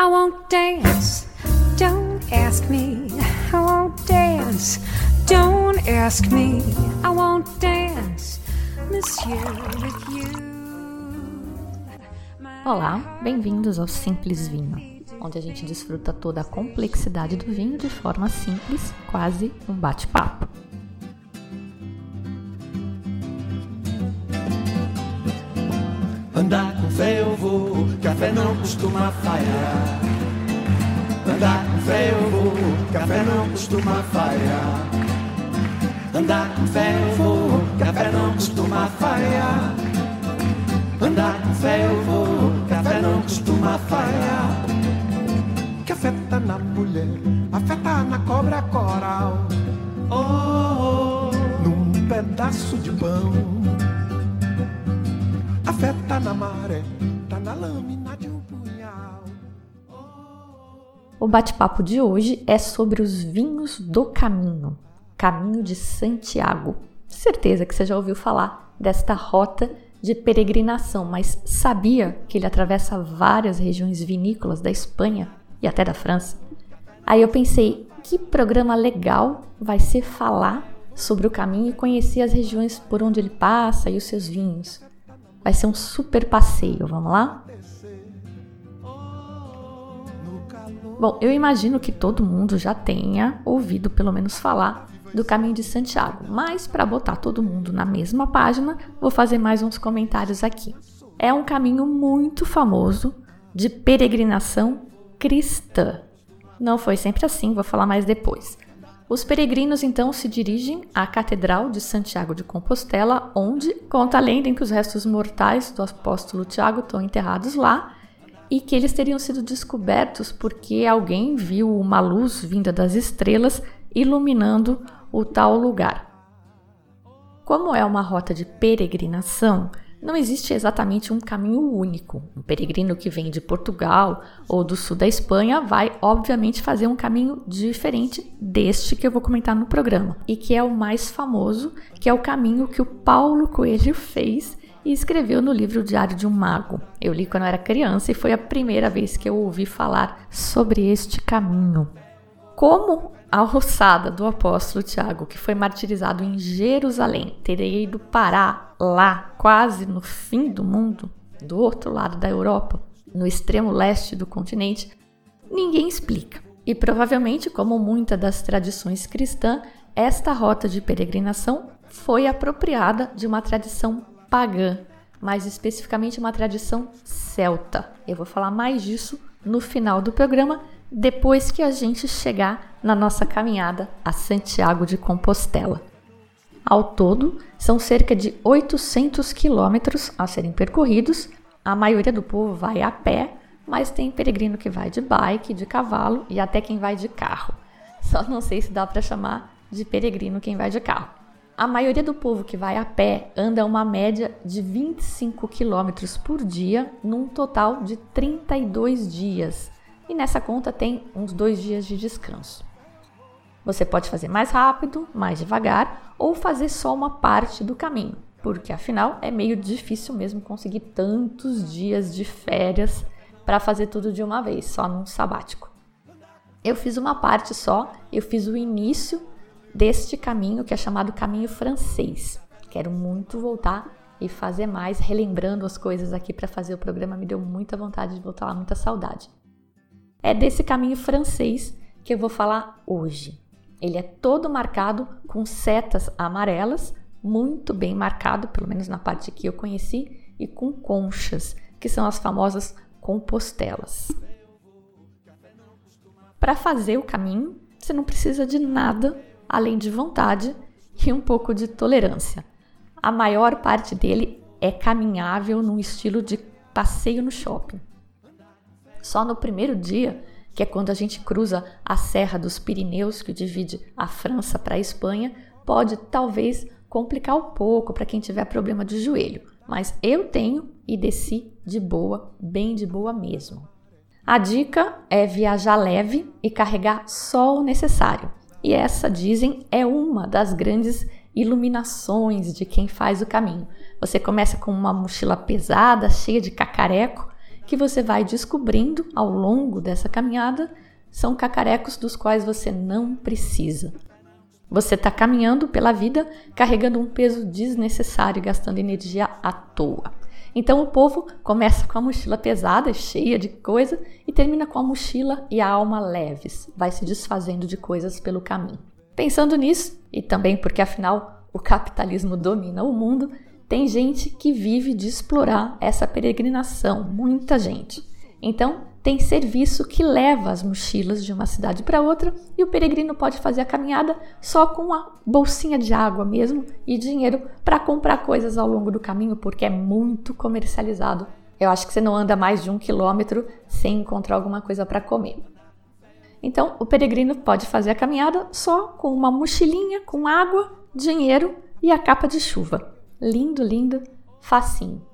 I won't dance. Don't ask me. I won't dance. Don't ask me. I won't dance, monsieur, with you. Olá, bem-vindos ao Simples Vinho, onde a gente desfruta toda a complexidade do vinho de forma simples, quase um bate-papo. Andar com fé eu vou, café não costuma falhar. Andar com fé eu vou, café não costuma falhar. Andar com fé eu vou, café não costuma falhar. Andar com fé eu vou, café não costuma falhar. Café tá na mulher, a fé tá na cobra coral. Oh, oh, num pedaço de pão. A fé tá na maré, O bate-papo de hoje é sobre os vinhos do caminho, Caminho de Santiago. Certeza que você já ouviu falar desta rota de peregrinação, mas sabia que ele atravessa várias regiões vinícolas da Espanha e até da França? Aí eu pensei, que programa legal vai ser falar sobre o caminho e conhecer as regiões por onde ele passa e os seus vinhos. Vai ser um super passeio, vamos lá? Bom, eu imagino que todo mundo já tenha ouvido pelo menos falar do Caminho de Santiago, mas para botar todo mundo na mesma página, vou fazer mais uns comentários aqui. É um caminho muito famoso de peregrinação cristã. Não foi sempre assim, vou falar mais depois. Os peregrinos então se dirigem à Catedral de Santiago de Compostela, onde conta a lenda em que os restos mortais do apóstolo Tiago estão enterrados lá e que eles teriam sido descobertos porque alguém viu uma luz vinda das estrelas iluminando o tal lugar. Como é uma rota de peregrinação, não existe exatamente um caminho único. Um peregrino que vem de Portugal ou do sul da Espanha vai, obviamente, fazer um caminho diferente deste que eu vou comentar no programa e que é o mais famoso, que é o caminho que o Paulo Coelho fez e escreveu no livro Diário de um Mago. Eu li quando eu era criança e foi a primeira vez que eu ouvi falar sobre este caminho. Como a roçada do apóstolo Tiago, que foi martirizado em Jerusalém, teria ido parar lá, quase no fim do mundo, do outro lado da Europa, no extremo leste do continente, ninguém explica. E provavelmente, como muitas das tradições cristãs, esta rota de peregrinação foi apropriada de uma tradição pagã, mais especificamente uma tradição celta. Eu vou falar mais disso no final do programa, depois que a gente chegar na nossa caminhada a Santiago de Compostela. Ao todo, são cerca de 800 quilômetros a serem percorridos. A maioria do povo vai a pé, mas tem peregrino que vai de bike, de cavalo e até quem vai de carro. Só não sei se dá para chamar de peregrino quem vai de carro. A maioria do povo que vai a pé anda uma média de 25 quilômetros por dia, num total de 32 dias. E nessa conta tem uns dois dias de descanso. Você pode fazer mais rápido, mais devagar ou fazer só uma parte do caminho, porque afinal é meio difícil mesmo conseguir tantos dias de férias para fazer tudo de uma vez, só num sabático. Eu fiz uma parte só, eu fiz o início deste caminho que é chamado caminho francês. Quero muito voltar e fazer mais, relembrando as coisas aqui para fazer o programa, me deu muita vontade de voltar lá, muita saudade. É desse caminho francês que eu vou falar hoje. Ele é todo marcado com setas amarelas, muito bem marcado, pelo menos na parte que eu conheci, e com conchas, que são as famosas compostelas. Para fazer o caminho, você não precisa de nada além de vontade e um pouco de tolerância. A maior parte dele é caminhável num estilo de passeio no shopping. Só no primeiro dia, que é quando a gente cruza a Serra dos Pirineus, que divide a França para a Espanha, pode talvez complicar um pouco para quem tiver problema de joelho, mas eu tenho e desci de boa, bem de boa mesmo. A dica é viajar leve e carregar só o necessário. E essa, dizem, é uma das grandes iluminações de quem faz o caminho. Você começa com uma mochila pesada, cheia de cacareco, que você vai descobrindo ao longo dessa caminhada são cacarecos dos quais você não precisa. Você está caminhando pela vida carregando um peso desnecessário e gastando energia à toa. Então o povo começa com a mochila pesada, cheia de coisa, e termina com a mochila e a alma leves, vai se desfazendo de coisas pelo caminho. Pensando nisso, e também porque afinal o capitalismo domina o mundo, tem gente que vive de explorar essa peregrinação, muita gente. Então, tem serviço que leva as mochilas de uma cidade para outra e o peregrino pode fazer a caminhada só com uma bolsinha de água mesmo e dinheiro para comprar coisas ao longo do caminho, porque é muito comercializado. Eu acho que você não anda mais de um quilômetro sem encontrar alguma coisa para comer. Então, o peregrino pode fazer a caminhada só com uma mochilinha com água, dinheiro e a capa de chuva. Lindo, lindo, facinho.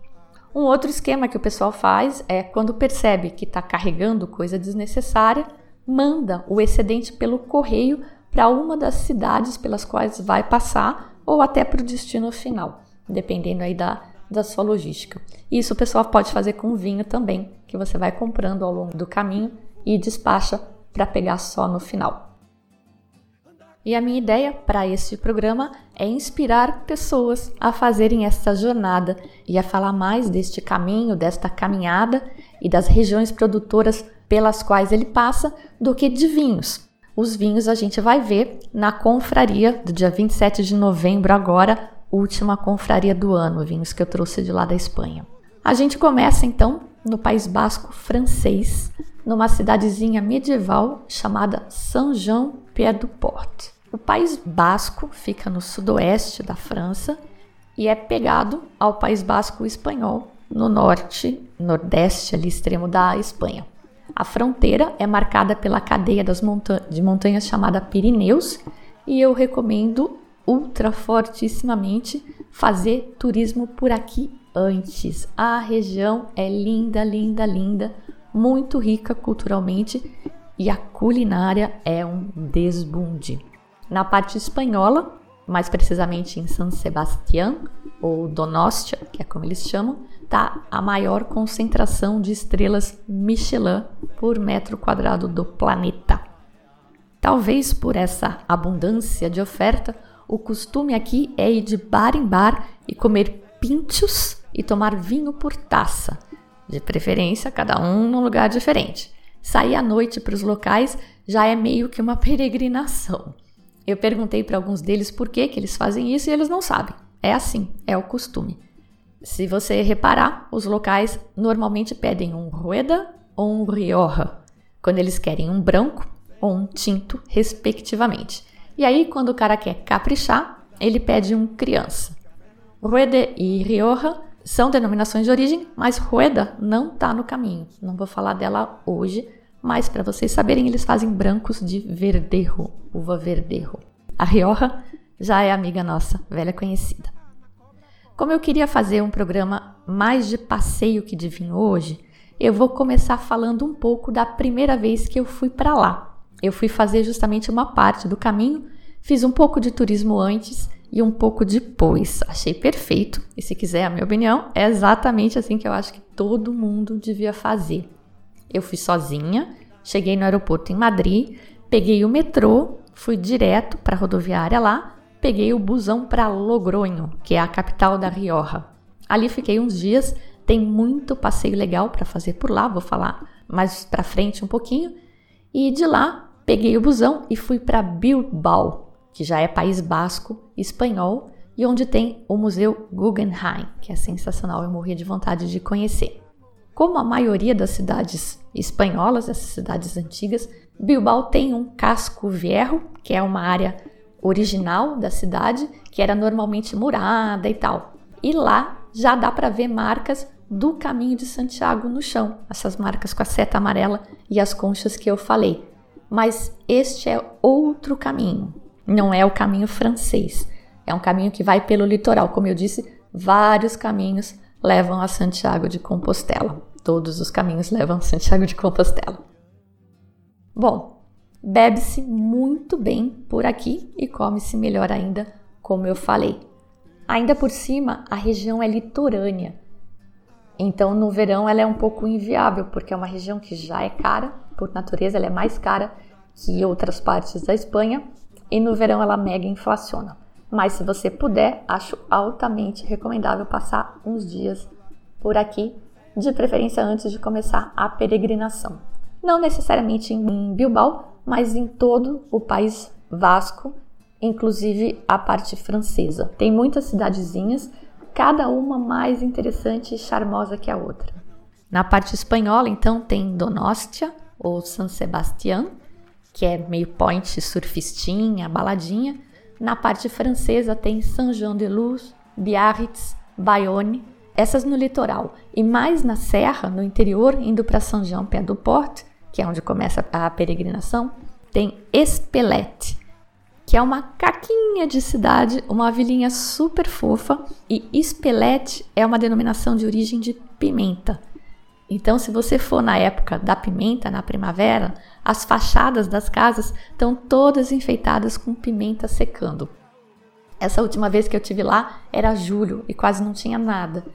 Um outro esquema que o pessoal faz é quando percebe que está carregando coisa desnecessária, manda o excedente pelo correio para uma das cidades pelas quais vai passar ou até para o destino final, dependendo aí da, da sua logística. Isso o pessoal pode fazer com vinho também, que você vai comprando ao longo do caminho e despacha para pegar só no final. E a minha ideia para este programa é inspirar pessoas a fazerem essa jornada e a falar mais deste caminho, desta caminhada e das regiões produtoras pelas quais ele passa do que de vinhos. Os vinhos a gente vai ver na confraria do dia 27 de novembro, agora, última confraria do ano, vinhos que eu trouxe de lá da Espanha. A gente começa então no País Basco francês, numa cidadezinha medieval chamada Saint-Jean-Pied-du-Port. O País Basco fica no sudoeste da França e é pegado ao País Basco espanhol no norte, nordeste, ali extremo da Espanha. A fronteira é marcada pela cadeia das monta de montanhas chamada Pirineus e eu recomendo ultra fortissimamente fazer turismo por aqui antes. A região é linda, linda, linda, muito rica culturalmente e a culinária é um desbunde. Na parte espanhola, mais precisamente em San Sebastián, ou Donostia, que é como eles chamam, está a maior concentração de estrelas Michelin por metro quadrado do planeta. Talvez por essa abundância de oferta, o costume aqui é ir de bar em bar e comer pinchos e tomar vinho por taça, de preferência cada um num lugar diferente. Sair à noite para os locais já é meio que uma peregrinação. Eu perguntei para alguns deles por que, que eles fazem isso e eles não sabem. É assim, é o costume. Se você reparar, os locais normalmente pedem um Rueda ou um Rioja, quando eles querem um branco ou um tinto, respectivamente. E aí, quando o cara quer caprichar, ele pede um criança. Rueda e Rioja são denominações de origem, mas Rueda não está no caminho. Não vou falar dela hoje, mas para vocês saberem, eles fazem brancos de verdejo, uva verdejo. A Rioja já é amiga nossa, velha conhecida. Como eu queria fazer um programa mais de passeio que de vinho hoje, eu vou começar falando um pouco da primeira vez que eu fui para lá. Eu fui fazer justamente uma parte do caminho, fiz um pouco de turismo antes e um pouco depois. Achei perfeito. E se quiser a minha opinião, é exatamente assim que eu acho que todo mundo devia fazer. Eu fui sozinha, cheguei no aeroporto em Madrid, peguei o metrô, fui direto para a rodoviária lá, peguei o busão para Logronho, que é a capital da Rioja. Ali fiquei uns dias, tem muito passeio legal para fazer por lá, vou falar mais para frente um pouquinho. E de lá peguei o busão e fui para Bilbao, que já é País Basco espanhol e onde tem o Museu Guggenheim, que é sensacional, eu morria de vontade de conhecer. Como a maioria das cidades espanholas, essas cidades antigas, Bilbao tem um casco viejo, que é uma área original da cidade, que era normalmente murada e tal. E lá já dá para ver marcas do caminho de Santiago no chão, essas marcas com a seta amarela e as conchas que eu falei. Mas este é outro caminho, não é o caminho francês. É um caminho que vai pelo litoral, como eu disse, vários caminhos levam a Santiago de Compostela. Todos os caminhos levam a Santiago de Compostela. Bom, bebe-se muito bem por aqui e come-se melhor ainda, como eu falei. Ainda por cima, a região é litorânea. Então, no verão, ela é um pouco inviável, porque é uma região que já é cara, por natureza, ela é mais cara que outras partes da Espanha, e no verão ela mega inflaciona. Mas se você puder, acho altamente recomendável passar uns dias por aqui, de preferência antes de começar a peregrinação. Não necessariamente em Bilbao, mas em todo o país Vasco, inclusive a parte francesa. Tem muitas cidadezinhas, cada uma mais interessante e charmosa que a outra. Na parte espanhola, então, tem Donostia ou San Sebastián, que é meio point surfistinha, baladinha. Na parte francesa tem Saint-Jean-de-Luz, Biarritz, Bayonne, essas no litoral. E mais na serra, no interior, indo para Saint-Jean-Pé-du-Port, que é onde começa a peregrinação, tem Espelette, que é uma caquinha de cidade, uma vilinha super fofa, e Espelette é uma denominação de origem de pimenta. Então, se você for na época da pimenta, na primavera, as fachadas das casas estão todas enfeitadas com pimenta secando. Essa última vez que eu tive lá era julho e quase não tinha nada.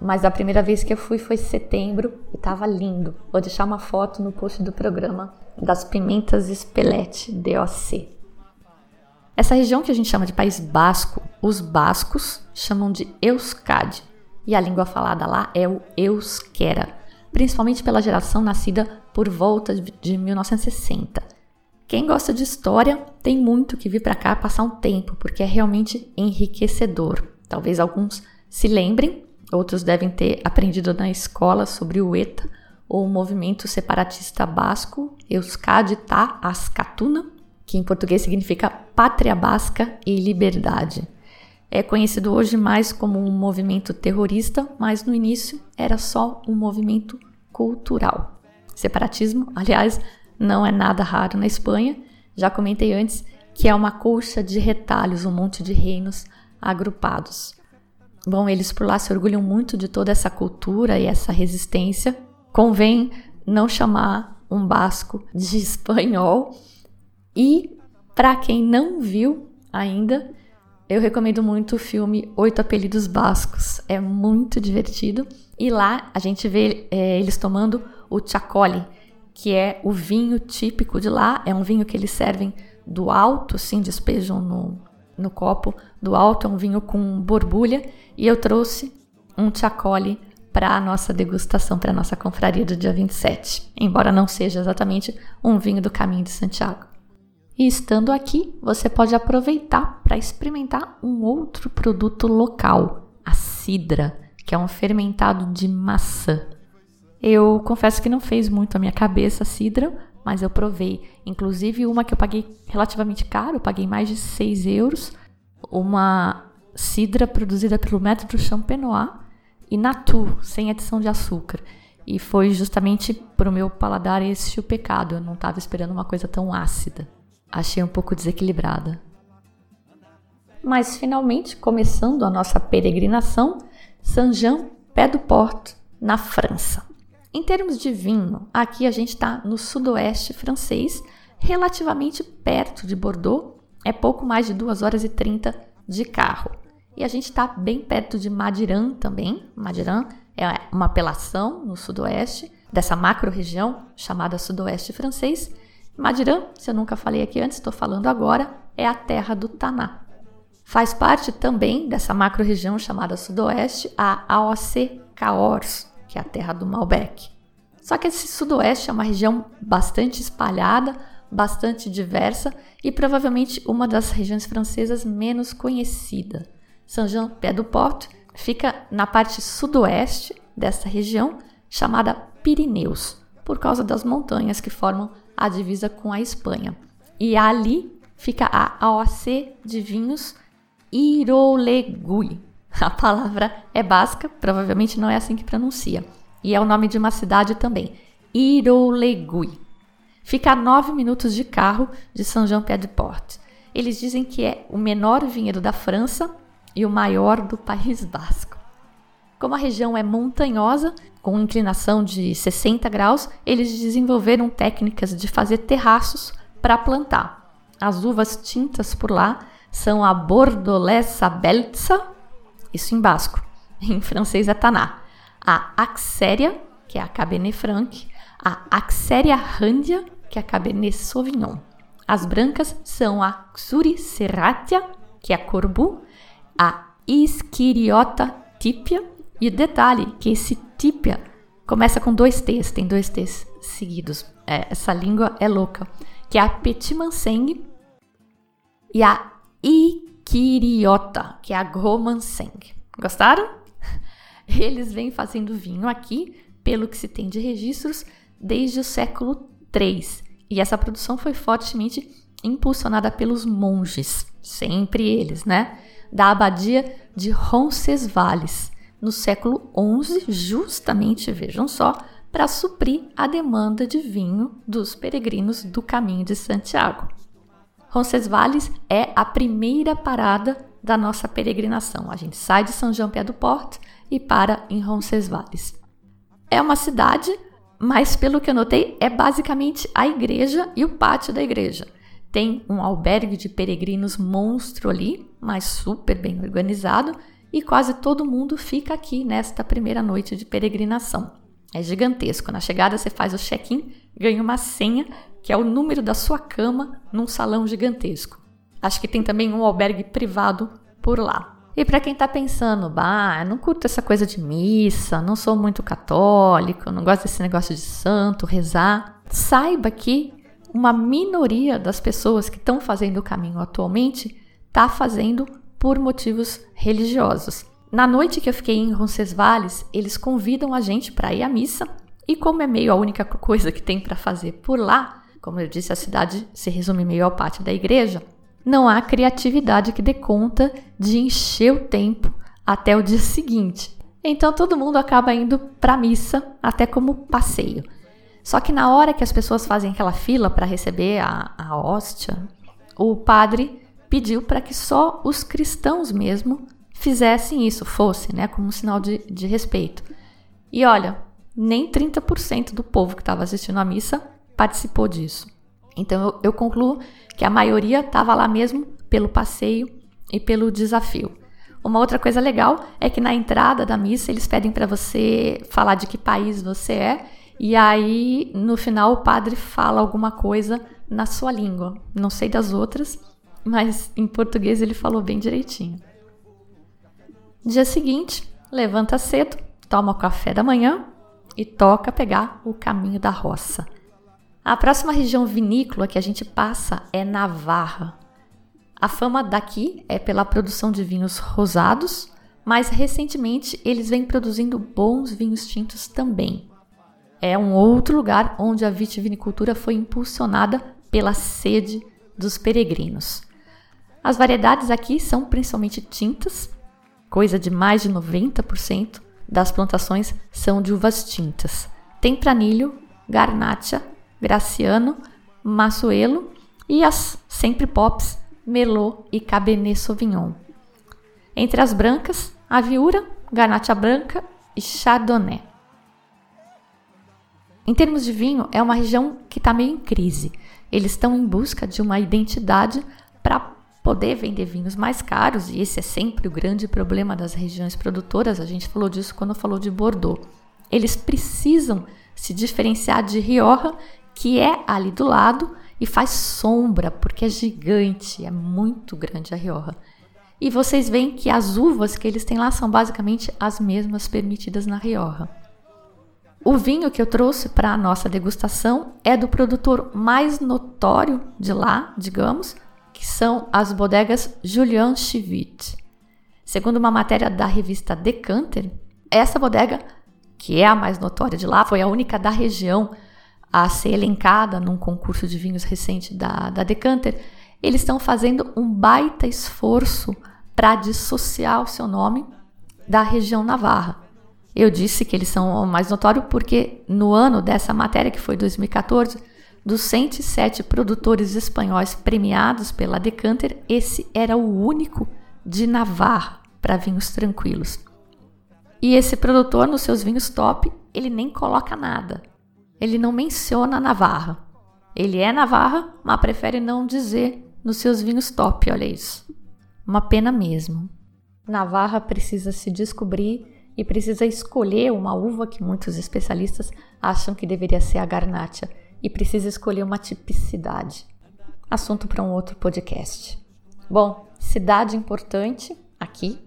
Mas a primeira vez que eu fui foi setembro e estava lindo. Vou deixar uma foto no post do programa das pimentas Espelete DOC. Essa região que a gente chama de País Basco, os bascos chamam de Euskadi e a língua falada lá é o euskera, principalmente pela geração nascida por volta de 1960. Quem gosta de história tem muito que vir para cá passar um tempo, porque é realmente enriquecedor. Talvez alguns se lembrem, outros devem ter aprendido na escola sobre o ETA, ou o movimento separatista basco Euskadi Ta Askatuna, que em português significa Pátria Basca e Liberdade. É conhecido hoje mais como um movimento terrorista, mas no início era só um movimento cultural. Separatismo, aliás, não é nada raro na Espanha. Já comentei antes que é uma colcha de retalhos, um monte de reinos agrupados. Bom, eles por lá se orgulham muito de toda essa cultura e essa resistência. Convém não chamar um basco de espanhol. E para quem não viu ainda, eu recomendo muito o filme Oito Apelidos Bascos. É muito divertido. E lá a gente vê é, eles tomando o chacole, que é o vinho típico de lá. É um vinho que eles servem do alto, assim, despejam no, no copo do alto. É um vinho com borbulha. E eu trouxe um chacole para a nossa degustação, para a nossa confraria do dia 27. Embora não seja exatamente um vinho do caminho de Santiago. E estando aqui, você pode aproveitar para experimentar um outro produto local, a cidra, que é um fermentado de maçã. Eu confesso que não fez muito a minha cabeça a cidra, mas eu provei. Inclusive uma que eu paguei relativamente caro, paguei mais de 6 euros. Uma cidra produzida pelo método Champenois e Natu, sem adição de açúcar. E foi justamente para o meu paladar esse o pecado. Eu não estava esperando uma coisa tão ácida achei um pouco desequilibrada. Mas finalmente, começando a nossa peregrinação, Saint-Jean, pé do Porto, na França. Em termos de vinho, aqui a gente está no sudoeste francês, relativamente perto de Bordeaux, é pouco mais de 2 horas e 30 de carro. E a gente está bem perto de Madiran também. Madiran é uma apelação no sudoeste dessa macro-região chamada sudoeste francês, Madiran, se eu nunca falei aqui antes, estou falando agora, é a terra do Taná. Faz parte também dessa macro-região chamada Sudoeste a AOC Cahors, que é a terra do Malbec. Só que esse Sudoeste é uma região bastante espalhada, bastante diversa e provavelmente uma das regiões francesas menos conhecida. Saint-Jean-Pied-du-Port fica na parte sudoeste dessa região chamada Pirineus, por causa das montanhas que formam a divisa com a Espanha. E ali fica a AOC de vinhos Irolegui. A palavra é basca, provavelmente não é assim que pronuncia. E é o nome de uma cidade também, Irolegui. Fica a nove minutos de carro de São João Pé de Port. Eles dizem que é o menor vinhedo da França e o maior do País Basco. Como a região é montanhosa, com inclinação de 60 graus, eles desenvolveram técnicas de fazer terraços para plantar. As uvas tintas por lá são a Bordolesa Beltza, isso em basco, em francês é Taná, a Axéria, que é a Cabernet Franc, a Axéria Randia, que é a Cabernet Sauvignon. As brancas são a Xuri Serratia, que é a Corbu, a Isquiriota Típia, e detalhe que esse Típia começa com dois T's, tem dois T's seguidos. É, essa língua é louca. Que é a Petit Manseng e a Ikiriota, que é a Gomanseng. Gostaram? Eles vêm fazendo vinho aqui, pelo que se tem de registros, desde o século III. E essa produção foi fortemente impulsionada pelos monges, sempre eles, né? Da abadia de Roncesvalles, no século XI, justamente, vejam só, para suprir a demanda de vinho dos peregrinos do caminho de Santiago. Roncesvalles é a primeira parada da nossa peregrinação. A gente sai de São João Pé do Porto e para em Roncesvalles. É uma cidade, mas pelo que eu notei, é basicamente a igreja e o pátio da igreja. Tem um albergue de peregrinos monstro ali, mas super bem organizado, e quase todo mundo fica aqui nesta primeira noite de peregrinação. É gigantesco. Na chegada você faz o check-in, ganha uma senha, que é o número da sua cama num salão gigantesco. Acho que tem também um albergue privado por lá. E para quem está pensando, bah, não curto essa coisa de missa, não sou muito católico, não gosto desse negócio de santo, rezar, saiba que uma minoria das pessoas que estão fazendo o caminho atualmente está fazendo por motivos religiosos. Na noite que eu fiquei em Roncesvalles, eles convidam a gente para ir à missa, e como é meio a única coisa que tem para fazer por lá, como eu disse, a cidade se resume meio ao pátio da igreja, não há criatividade que dê conta de encher o tempo até o dia seguinte. Então todo mundo acaba indo para a missa até como passeio. Só que na hora que as pessoas fazem aquela fila para receber a, a hóstia, o padre pediu para que só os cristãos mesmo fizessem isso, fosse, né, como um sinal de, de respeito. E olha, nem 30% do povo que estava assistindo à missa participou disso. Então eu, eu concluo que a maioria estava lá mesmo pelo passeio e pelo desafio. Uma outra coisa legal é que na entrada da missa eles pedem para você falar de que país você é e aí, no final, o padre fala alguma coisa na sua língua. Não sei das outras, mas em português ele falou bem direitinho. Dia seguinte, levanta cedo, toma o café da manhã e toca pegar o caminho da roça. A próxima região vinícola que a gente passa é Navarra. A fama daqui é pela produção de vinhos rosados, mas recentemente eles vêm produzindo bons vinhos tintos também é um outro lugar onde a vitivinicultura foi impulsionada pela sede dos peregrinos. As variedades aqui são principalmente tintas, coisa de mais de 90% das plantações são de uvas tintas. Tempranilho, Garnacha, Graciano, Massuelo e as sempre pops Merlot e Cabernet Sauvignon. Entre as brancas, a Viura, Garnacha branca e Chardonnay. Em termos de vinho, é uma região que está meio em crise. Eles estão em busca de uma identidade para poder vender vinhos mais caros, e esse é sempre o grande problema das regiões produtoras. A gente falou disso quando falou de Bordeaux. Eles precisam se diferenciar de Rioja, que é ali do lado e faz sombra, porque é gigante, é muito grande a Rioja. E vocês veem que as uvas que eles têm lá são basicamente as mesmas permitidas na Rioja. O vinho que eu trouxe para a nossa degustação é do produtor mais notório de lá, digamos, que são as bodegas Julian Chivit. Segundo uma matéria da revista Decanter, essa bodega, que é a mais notória de lá, foi a única da região a ser elencada num concurso de vinhos recente da, da Decanter. Eles estão fazendo um baita esforço para dissociar o seu nome da região Navarra. Eu disse que eles são o mais notório porque no ano dessa matéria, que foi 2014, dos 107 produtores espanhóis premiados pela Decanter, esse era o único de Navarra para vinhos tranquilos. E esse produtor, nos seus vinhos top, ele nem coloca nada. Ele não menciona Navarra. Ele é Navarra, mas prefere não dizer nos seus vinhos top, olha isso. Uma pena mesmo. Navarra precisa se descobrir e precisa escolher uma uva que muitos especialistas acham que deveria ser a Garnacha e precisa escolher uma tipicidade. Assunto para um outro podcast. Bom, cidade importante aqui,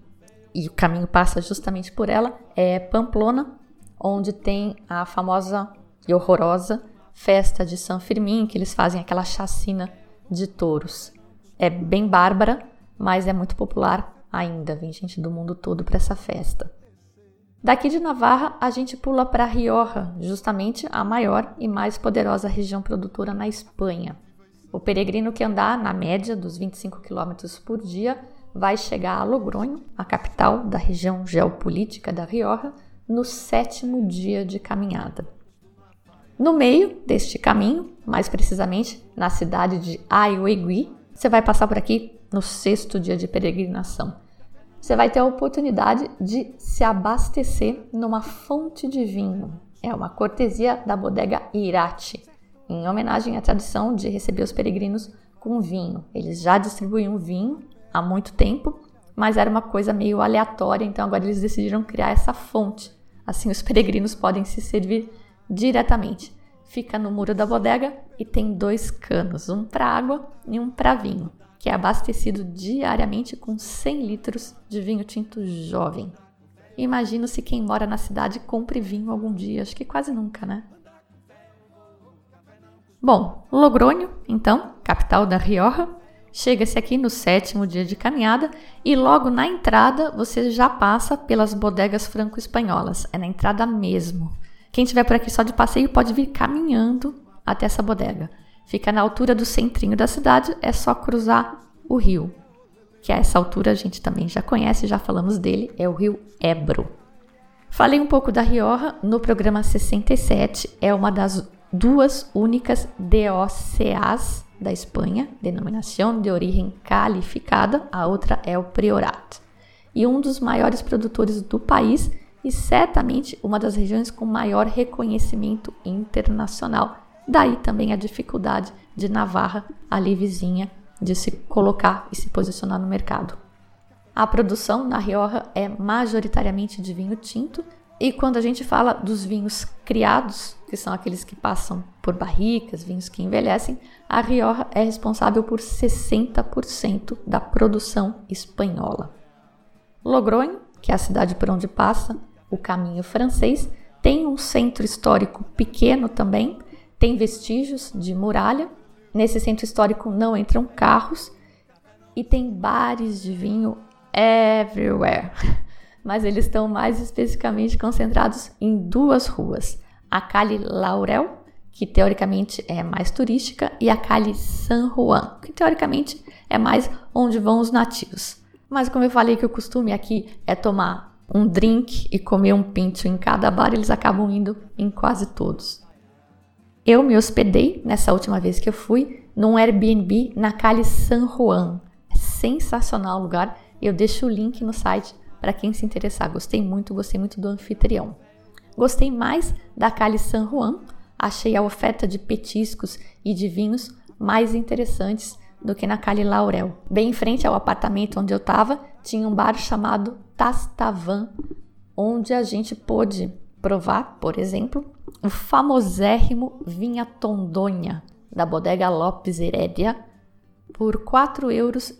e o caminho passa justamente por ela, é Pamplona, onde tem a famosa e horrorosa festa de São Firmin, que eles fazem aquela chacina de touros. É bem bárbara, mas é muito popular ainda. Vem gente do mundo todo para essa festa. Daqui de Navarra, a gente pula para Rioja, justamente a maior e mais poderosa região produtora na Espanha. O peregrino que andar na média dos 25 km por dia vai chegar a Logronho, a capital da região geopolítica da Rioja, no sétimo dia de caminhada. No meio deste caminho, mais precisamente na cidade de Ayuegui, você vai passar por aqui no sexto dia de peregrinação. Você vai ter a oportunidade de se abastecer numa fonte de vinho. É uma cortesia da bodega Irati, em homenagem à tradição de receber os peregrinos com vinho. Eles já distribuíam vinho há muito tempo, mas era uma coisa meio aleatória, então agora eles decidiram criar essa fonte. Assim os peregrinos podem se servir diretamente. Fica no muro da bodega e tem dois canos, um para água e um para vinho, que é abastecido diariamente com 100 litros de vinho tinto jovem. Imagino se quem mora na cidade compre vinho algum dia, acho que quase nunca, né? Bom, Logrônio, então, capital da Rioja, chega-se aqui no sétimo dia de caminhada e logo na entrada você já passa pelas bodegas franco-espanholas, é na entrada mesmo. Quem estiver por aqui só de passeio pode vir caminhando até essa bodega. Fica na altura do centrinho da cidade, é só cruzar o rio, que a essa altura a gente também já conhece, já falamos dele, é o rio Ebro. Falei um pouco da Rioja no programa 67, é uma das duas únicas DOCAs da Espanha, denominação de origem calificada, a outra é o Priorat. E um dos maiores produtores do país e certamente uma das regiões com maior reconhecimento internacional. Daí também a dificuldade de Navarra, ali vizinha, de se colocar e se posicionar no mercado. A produção na Rioja é majoritariamente de vinho tinto, e quando a gente fala dos vinhos criados, que são aqueles que passam por barricas, vinhos que envelhecem, a Rioja é responsável por 60% da produção espanhola. Logronho, que é a cidade por onde passa o caminho francês. Tem um centro histórico pequeno também, tem vestígios de muralha. Nesse centro histórico não entram carros e tem bares de vinho everywhere. Mas eles estão mais especificamente concentrados em duas ruas: a Calle Laurel, que teoricamente é mais turística, e a Calle San Juan, que teoricamente é mais onde vão os nativos. Mas como eu falei que o costume aqui é tomar um drink e comer um pinto em cada bar, eles acabam indo em quase todos. Eu me hospedei nessa última vez que eu fui num Airbnb na Cali San Juan. É sensacional o lugar. Eu deixo o link no site para quem se interessar. Gostei muito, gostei muito do anfitrião. Gostei mais da Cali San Juan. Achei a oferta de petiscos e de vinhos mais interessantes do que na Cali Laurel. Bem em frente ao apartamento onde eu estava, tinha um bar chamado Tastavan, onde a gente pôde provar, por exemplo, o famosérrimo Vinha Tondonha da bodega Lopes Herédia por R$ 4,60 euros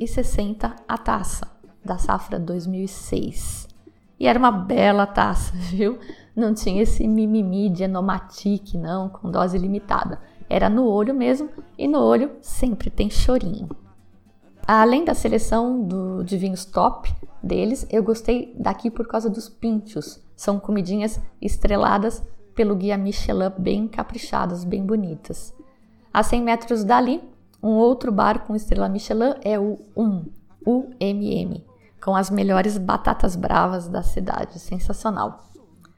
a taça da safra 2006. E era uma bela taça, viu? Não tinha esse mimimi de enomatic, não, com dose limitada. Era no olho mesmo, e no olho sempre tem chorinho. Além da seleção do, de vinhos top deles, eu gostei daqui por causa dos pinchos. São comidinhas estreladas pelo guia Michelin, bem caprichadas, bem bonitas. A 100 metros dali, um outro bar com estrela Michelin é o UM, UMM, com as melhores batatas bravas da cidade. Sensacional.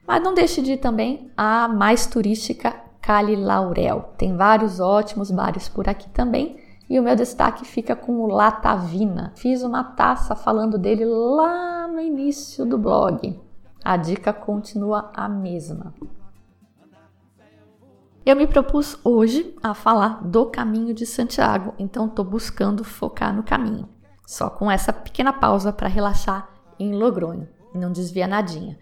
Mas não deixe de ir também a mais turística Cali Laurel. Tem vários ótimos bares por aqui também e o meu destaque fica com o Latavina. Fiz uma taça falando dele lá no início do blog. A dica continua a mesma. Eu me propus hoje a falar do caminho de Santiago, então estou buscando focar no caminho. Só com essa pequena pausa para relaxar em Logronho não desvia nadinha.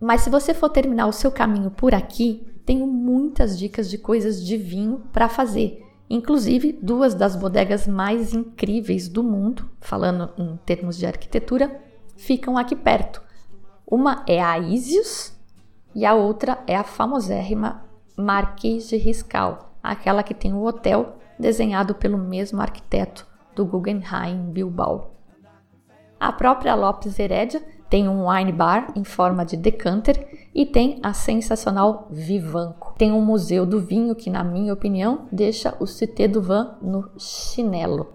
Mas se você for terminar o seu caminho por aqui, tenho muitas dicas de coisas de vinho para fazer. Inclusive, duas das bodegas mais incríveis do mundo, falando em termos de arquitetura, ficam aqui perto. Uma é a Isius e a outra é a famosérrima Marquês de Riscal, aquela que tem o hotel desenhado pelo mesmo arquiteto do Guggenheim Bilbao. A própria Lopes Heredia tem um wine bar em forma de decanter e tem a sensacional Vivanco. Tem um museu do vinho que, na minha opinião, deixa o Cité du Vin no chinelo.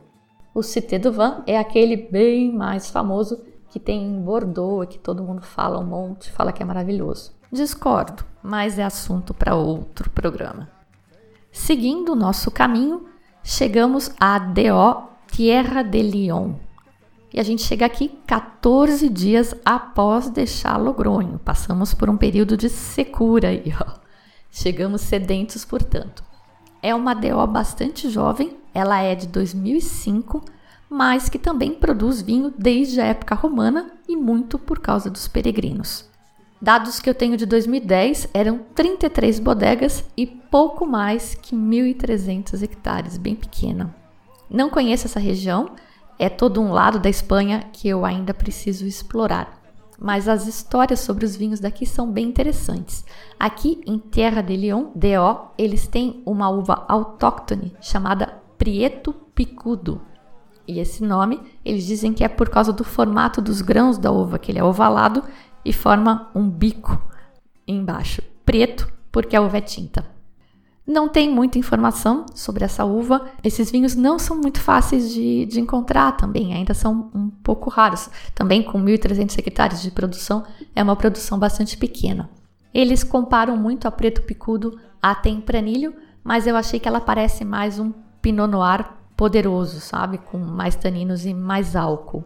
O Cité du Vin é aquele bem mais famoso que tem em Bordeaux e que todo mundo fala um monte, fala que é maravilhoso. Discordo, mas é assunto para outro programa. Seguindo o nosso caminho, chegamos a DO Tierra de Lyon, e a gente chega aqui 14 dias após deixar Logronho. Passamos por um período de secura aí, ó. Chegamos sedentos, portanto. É uma DO bastante jovem, ela é de 2005, mas que também produz vinho desde a época romana e muito por causa dos peregrinos. Dados que eu tenho de 2010 eram 33 bodegas e pouco mais que 1.300 hectares, bem pequena. Não conheço essa região, é todo um lado da Espanha que eu ainda preciso explorar. Mas as histórias sobre os vinhos daqui são bem interessantes. Aqui em Terra de León, DO, eles têm uma uva autóctone chamada Prieto Picudo. E esse nome, eles dizem que é por causa do formato dos grãos da uva, que ele é ovalado e forma um bico embaixo. Preto, porque a uva é tinta. Não tem muita informação sobre essa uva. Esses vinhos não são muito fáceis de, de encontrar também, ainda são um pouco raros. Também com 1.300 hectares de produção, é uma produção bastante pequena. Eles comparam muito a Preto Picudo a Tempranilho, mas eu achei que ela parece mais um Pinot Noir poderoso, sabe? Com mais taninos e mais álcool.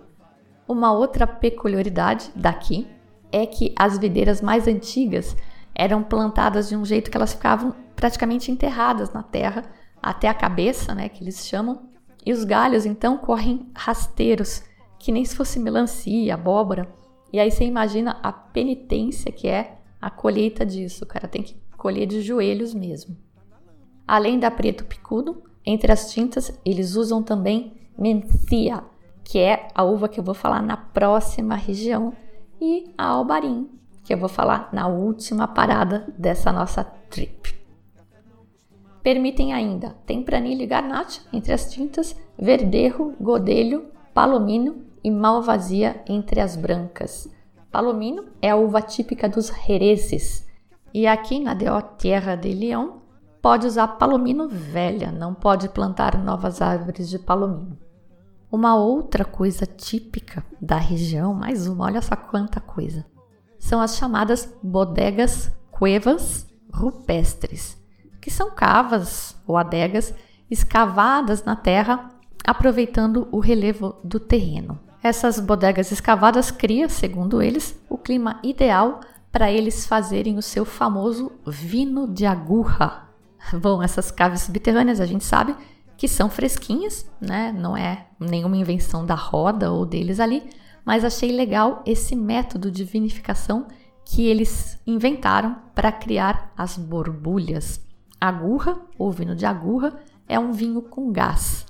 Uma outra peculiaridade daqui é que as videiras mais antigas eram plantadas de um jeito que elas ficavam praticamente enterradas na terra até a cabeça, né, que eles chamam, e os galhos então correm rasteiros, que nem se fosse melancia, abóbora. E aí você imagina a penitência que é a colheita disso, o cara tem que colher de joelhos mesmo. Além da preto picudo, entre as tintas eles usam também mencia, que é a uva que eu vou falar na próxima região, e a albarim, que eu vou falar na última parada dessa nossa trip. Permitem ainda tempranilho e garnacha entre as tintas, verdejo, godelho, palomino e malvasia entre as brancas. Palomino é a uva típica dos Jerezes e aqui na DO Terra de Leão pode usar palomino velha, não pode plantar novas árvores de palomino. Uma outra coisa típica da região, mais uma, olha só quanta coisa são as chamadas bodegas cuevas rupestres, que são cavas ou adegas escavadas na terra, aproveitando o relevo do terreno. Essas bodegas escavadas criam, segundo eles, o clima ideal para eles fazerem o seu famoso vino de agurra. Bom, essas caves subterrâneas a gente sabe que são fresquinhas, né? Não é nenhuma invenção da roda ou deles ali, mas achei legal esse método de vinificação que eles inventaram para criar as borbulhas. Agurra, ou vinho de agurra, é um vinho com gás.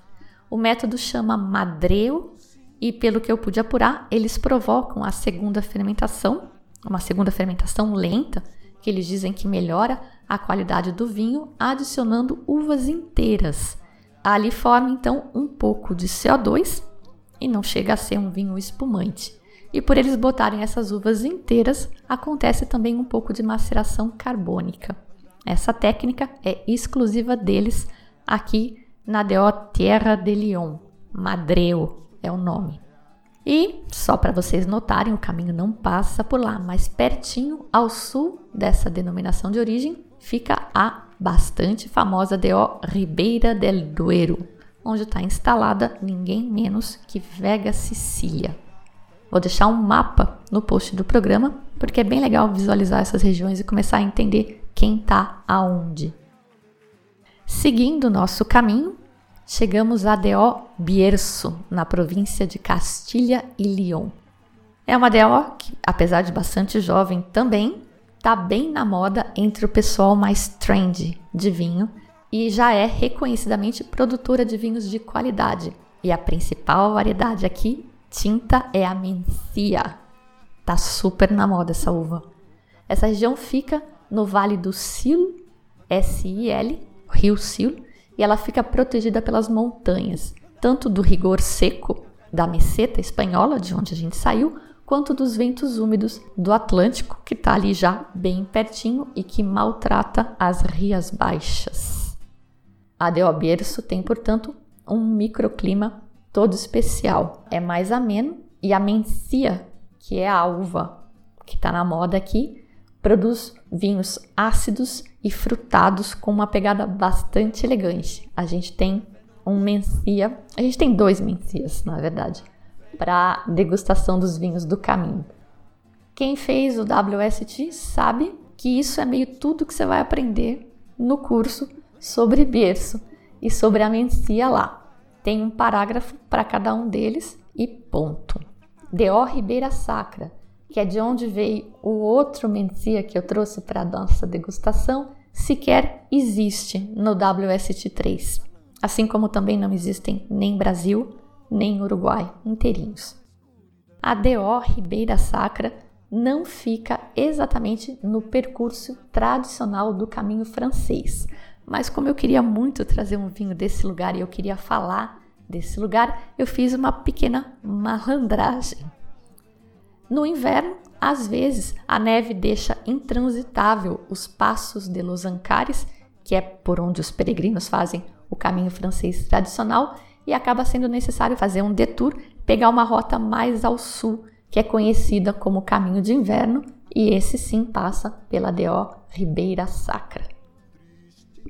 O método chama madreo e, pelo que eu pude apurar, eles provocam a segunda fermentação, uma segunda fermentação lenta, que eles dizem que melhora a qualidade do vinho, adicionando uvas inteiras. Ali forma então um pouco de CO2 e não chega a ser um vinho espumante. E por eles botarem essas uvas inteiras, acontece também um pouco de maceração carbônica. Essa técnica é exclusiva deles aqui na DO Terra de Lyon. Madreo é o nome. E, só para vocês notarem, o caminho não passa por lá, mas pertinho ao sul dessa denominação de origem fica a bastante famosa DO Ribeira del Duero, onde está instalada ninguém menos que Vega Sicília. Vou deixar um mapa no post do programa, porque é bem legal visualizar essas regiões e começar a entender quem está aonde. Seguindo nosso caminho, chegamos a DO Bierzo, na província de Castilha e León. É uma DO que, apesar de bastante jovem também, tá bem na moda entre o pessoal mais trendy de vinho e já é reconhecidamente produtora de vinhos de qualidade. E a principal variedade aqui, tinta, é a Mencia. Tá super na moda essa uva. Essa região fica no Vale do Sil, S-I-L, Rio Sil, e ela fica protegida pelas montanhas, tanto do rigor seco da meseta espanhola, de onde a gente saiu, quanto dos ventos úmidos do Atlântico, que está ali já bem pertinho e que maltrata as rias baixas. A Berço tem, portanto, um microclima todo especial. É mais ameno e a mencia, que é a uva que está na moda aqui, produz vinhos ácidos e frutados com uma pegada bastante elegante. A gente tem um mencia, a gente tem dois mencias, na verdade para degustação dos vinhos do caminho. Quem fez o WST sabe que isso é meio tudo que você vai aprender no curso sobre berço e sobre a mencia lá. Tem um parágrafo para cada um deles e ponto. D.O. Ribeira Sacra, que é de onde veio o outro mencia que eu trouxe para a nossa degustação, sequer existe no WST3. Assim como também não existem nem Brasil nem Uruguai inteirinhos. A DO Ribeira Sacra não fica exatamente no percurso tradicional do caminho francês, mas como eu queria muito trazer um vinho desse lugar e eu queria falar desse lugar, eu fiz uma pequena malandragem. No inverno, às vezes, a neve deixa intransitável os passos de Los Ancares, que é por onde os peregrinos fazem o caminho francês tradicional, e acaba sendo necessário fazer um detour, pegar uma rota mais ao sul, que é conhecida como Caminho de Inverno, e esse sim passa pela DO Ribeira Sacra.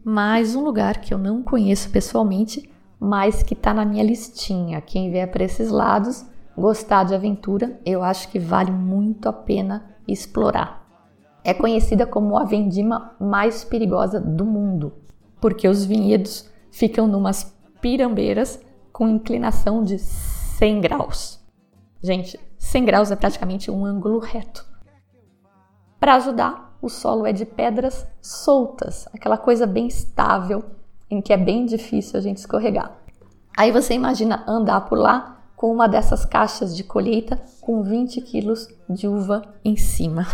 Mais um lugar que eu não conheço pessoalmente, mas que está na minha listinha. Quem vier para esses lados, gostar de aventura, eu acho que vale muito a pena explorar. É conhecida como a vendima mais perigosa do mundo, porque os vinhedos ficam numas pirambeiras com inclinação de 100 graus. Gente, 100 graus é praticamente um ângulo reto. Para ajudar, o solo é de pedras soltas, aquela coisa bem estável, em que é bem difícil a gente escorregar. Aí você imagina andar por lá com uma dessas caixas de colheita com 20 quilos de uva em cima.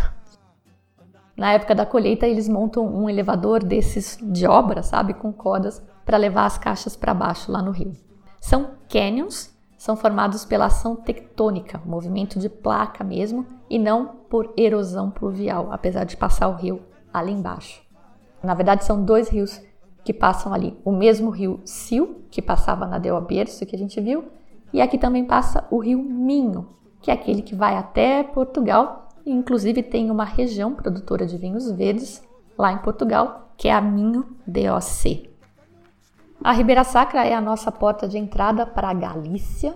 Na época da colheita, eles montam um elevador desses de obra, sabe, com cordas para levar as caixas para baixo lá no rio. São canyons, são formados pela ação tectônica, movimento de placa mesmo, e não por erosão pluvial, apesar de passar o rio ali embaixo. Na verdade, são dois rios que passam ali. O mesmo rio Sil, que passava na Del Berço, que a gente viu, e aqui também passa o rio Minho, que é aquele que vai até Portugal, e inclusive tem uma região produtora de vinhos verdes lá em Portugal, que é a Minho DOC. A Ribeira Sacra é a nossa porta de entrada para a Galícia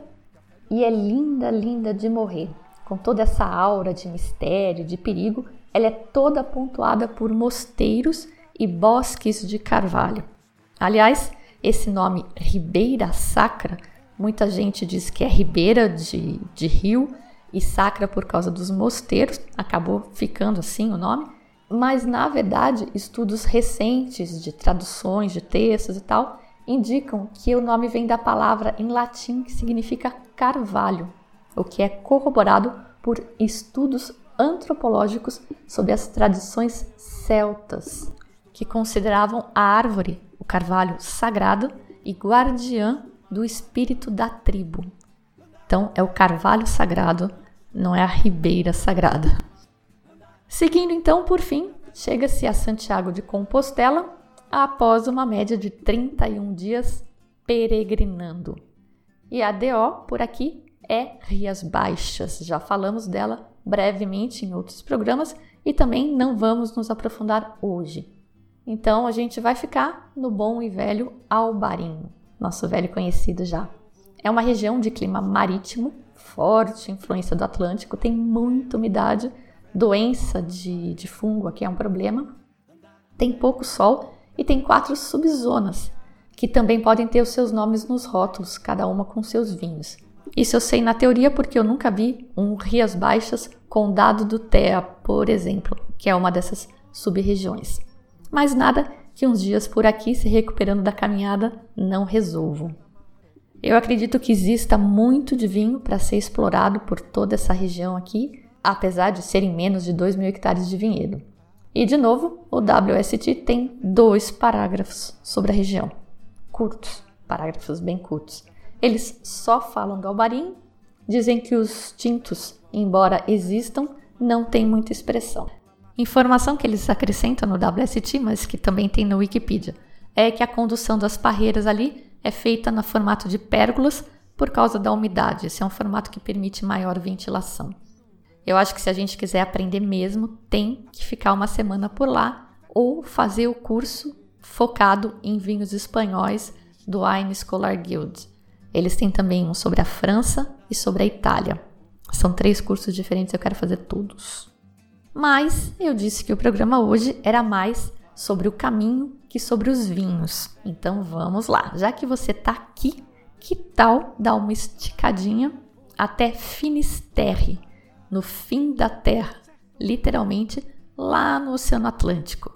e é linda, linda de morrer. Com toda essa aura de mistério, de perigo, ela é toda pontuada por mosteiros e bosques de carvalho. Aliás, esse nome Ribeira Sacra, muita gente diz que é ribeira de, de rio e sacra por causa dos mosteiros, acabou ficando assim o nome, mas na verdade, estudos recentes de traduções de textos e tal indicam que o nome vem da palavra em latim que significa carvalho, o que é corroborado por estudos antropológicos sobre as tradições celtas, que consideravam a árvore, o carvalho, sagrado e guardiã do espírito da tribo. Então, é o carvalho sagrado, não é a ribeira sagrada. Seguindo então, por fim, chega-se a Santiago de Compostela, após uma média de 31 dias peregrinando. E a DO por aqui é Rias Baixas. Já falamos dela brevemente em outros programas e também não vamos nos aprofundar hoje. Então a gente vai ficar no bom e velho Albarim, nosso velho conhecido já. É uma região de clima marítimo, forte influência do Atlântico, tem muita umidade, doença de, de fungo aqui é um problema, tem pouco sol e tem quatro subzonas, que também podem ter os seus nomes nos rótulos, cada uma com seus vinhos. Isso eu sei na teoria porque eu nunca vi um Rias Baixas Condado do Tea, por exemplo, que é uma dessas sub-regiões. Mas nada que uns dias por aqui se recuperando da caminhada não resolvam. Eu acredito que exista muito de vinho para ser explorado por toda essa região aqui, apesar de serem menos de 2 mil hectares de vinhedo. E de novo, o WST tem dois parágrafos sobre a região, curtos, parágrafos bem curtos. Eles só falam do albarim, dizem que os tintos, embora existam, não têm muita expressão. Informação que eles acrescentam no WST, mas que também tem no Wikipedia, é que a condução das parreiras ali é feita no formato de pérgolas por causa da umidade. Esse é um formato que permite maior ventilação. Eu acho que se a gente quiser aprender mesmo, tem que ficar uma semana por lá ou fazer o curso focado em vinhos espanhóis do Wine Scholar Guild. Eles têm também um sobre a França e sobre a Itália. São três cursos diferentes, eu quero fazer todos. Mas eu disse que o programa hoje era mais sobre o caminho que sobre os vinhos. Então vamos lá. Já que você está aqui, que tal dar uma esticadinha até Finisterre, no fim da Terra, literalmente lá no Oceano Atlântico?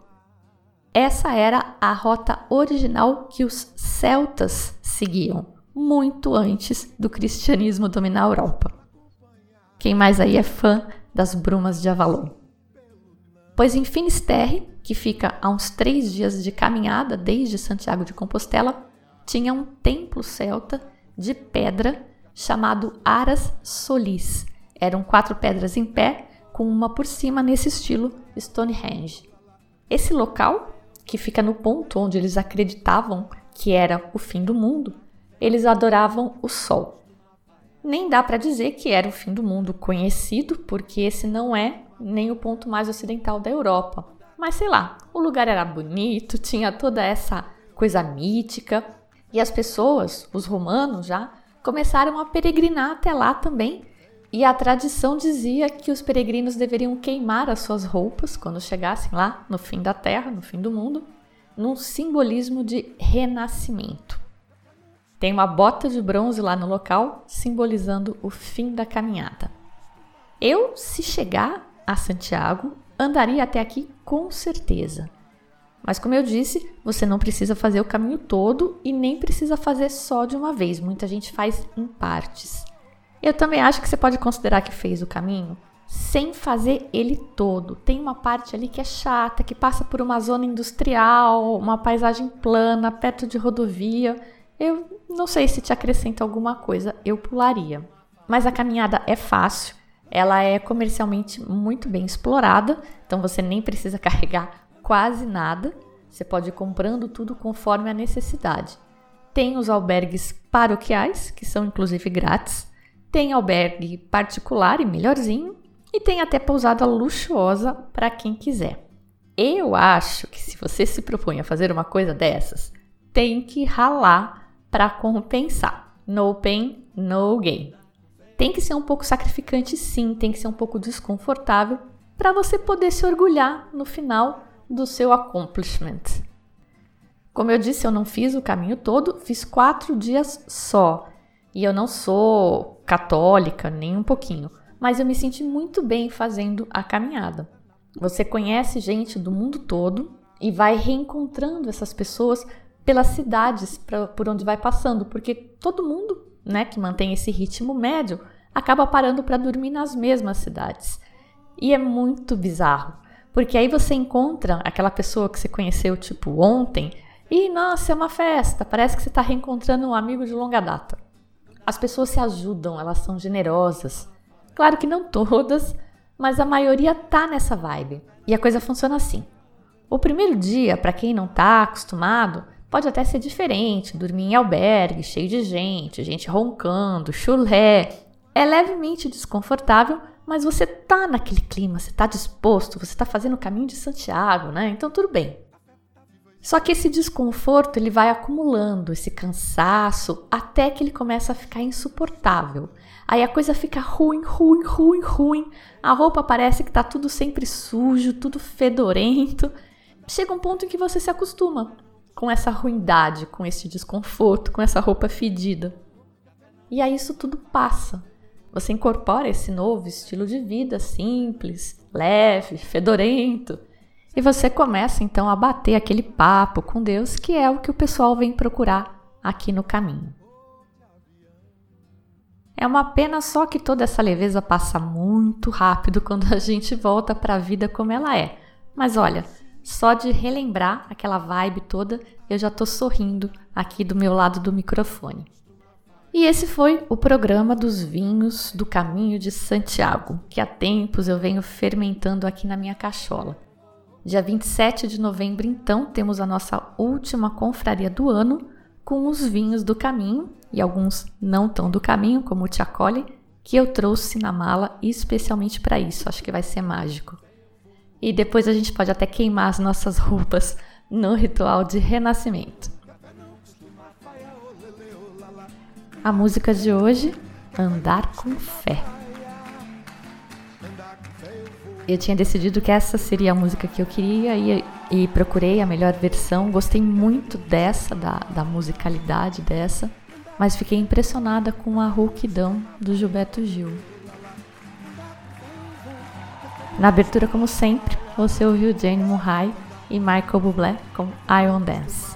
Essa era a rota original que os celtas seguiam muito antes do cristianismo dominar a Europa. Quem mais aí é fã das brumas de Avalon? Pois em Finisterre, que fica a uns três dias de caminhada desde Santiago de Compostela, tinha um templo celta de pedra chamado Aras Solis. Eram quatro pedras em pé, com uma por cima nesse estilo Stonehenge. Esse local, que fica no ponto onde eles acreditavam que era o fim do mundo, eles adoravam o sol. Nem dá para dizer que era o fim do mundo conhecido, porque esse não é nem o ponto mais ocidental da Europa. Mas sei lá, o lugar era bonito, tinha toda essa coisa mítica, e as pessoas, os romanos já, começaram a peregrinar até lá também. E a tradição dizia que os peregrinos deveriam queimar as suas roupas quando chegassem lá no fim da terra, no fim do mundo, num simbolismo de renascimento. Tem uma bota de bronze lá no local, simbolizando o fim da caminhada. Eu, se chegar a Santiago, andaria até aqui com certeza. Mas como eu disse, você não precisa fazer o caminho todo e nem precisa fazer só de uma vez. Muita gente faz em partes. Eu também acho que você pode considerar que fez o caminho sem fazer ele todo. Tem uma parte ali que é chata, que passa por uma zona industrial, uma paisagem plana, perto de rodovia. Eu não sei se te acrescenta alguma coisa, eu pularia. Mas a caminhada é fácil, ela é comercialmente muito bem explorada, então você nem precisa carregar quase nada. Você pode ir comprando tudo conforme a necessidade. Tem os albergues paroquiais, que são inclusive grátis. Tem albergue particular e melhorzinho. E tem até pousada luxuosa para quem quiser. Eu acho que se você se propõe a fazer uma coisa dessas, tem que ralar para compensar. No pain, no gain. Tem que ser um pouco sacrificante, sim, tem que ser um pouco desconfortável para você poder se orgulhar no final do seu accomplishment. Como eu disse, eu não fiz o caminho todo, fiz quatro dias só. E eu não sou católica, nem um pouquinho, mas eu me senti muito bem fazendo a caminhada. Você conhece gente do mundo todo e vai reencontrando essas pessoas pelas cidades pra, por onde vai passando, porque todo mundo, né, que mantém esse ritmo médio, acaba parando para dormir nas mesmas cidades. E é muito bizarro, porque aí você encontra aquela pessoa que você conheceu tipo ontem e nossa, é uma festa, parece que você está reencontrando um amigo de longa data. As pessoas se ajudam, elas são generosas. Claro que não todas, mas a maioria tá nessa vibe. E a coisa funciona assim. O primeiro dia, para quem não tá acostumado, Pode até ser diferente, dormir em albergue, cheio de gente, gente roncando, chulé. É levemente desconfortável, mas você tá naquele clima, você tá disposto, você tá fazendo o caminho de Santiago, né? Então tudo bem. Só que esse desconforto ele vai acumulando, esse cansaço, até que ele começa a ficar insuportável. Aí a coisa fica ruim, ruim, ruim, ruim. A roupa parece que tá tudo sempre sujo, tudo fedorento. Chega um ponto em que você se acostuma com essa ruindade, com esse desconforto, com essa roupa fedida. E aí isso tudo passa. Você incorpora esse novo estilo de vida simples, leve, fedorento, e você começa então a bater aquele papo com Deus, que é o que o pessoal vem procurar aqui no caminho. É uma pena só que toda essa leveza passa muito rápido quando a gente volta para a vida como ela é. Mas olha, só de relembrar aquela vibe toda, eu já tô sorrindo aqui do meu lado do microfone. E esse foi o programa dos vinhos do Caminho de Santiago, que há tempos eu venho fermentando aqui na minha cachola. Dia 27 de novembro, então, temos a nossa última confraria do ano com os vinhos do caminho e alguns não tão do caminho, como o Tiacole, que eu trouxe na mala especialmente para isso. Acho que vai ser mágico. E depois a gente pode até queimar as nossas roupas no ritual de renascimento. A música de hoje, Andar com Fé. Eu tinha decidido que essa seria a música que eu queria e, e procurei a melhor versão. Gostei muito dessa, da, da musicalidade dessa mas fiquei impressionada com a rouquidão do Gilberto Gil. Na abertura, como sempre, você ouviu Jane Murray e Michael Bublé com Iron Dance.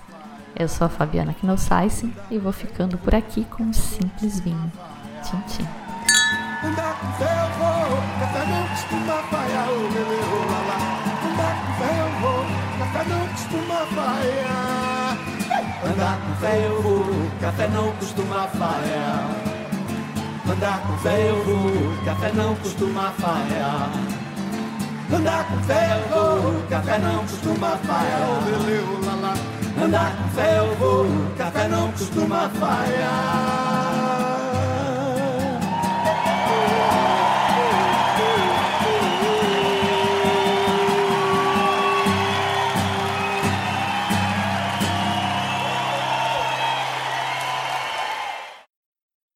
Eu sou a Fabiana Knossaisen e vou ficando por aqui com um simples vinho. Tchim, tchim. Andar com fé eu vou, café não costuma falhar, Andar com fé eu vou, café não costuma falhar. Andar com fé eu vou, café não costuma falhar. Andar com fé eu vou, café não costuma falhar. Andar com fé eu vou, café não costuma falhar. Andar com fé eu vou, café não costuma falhar.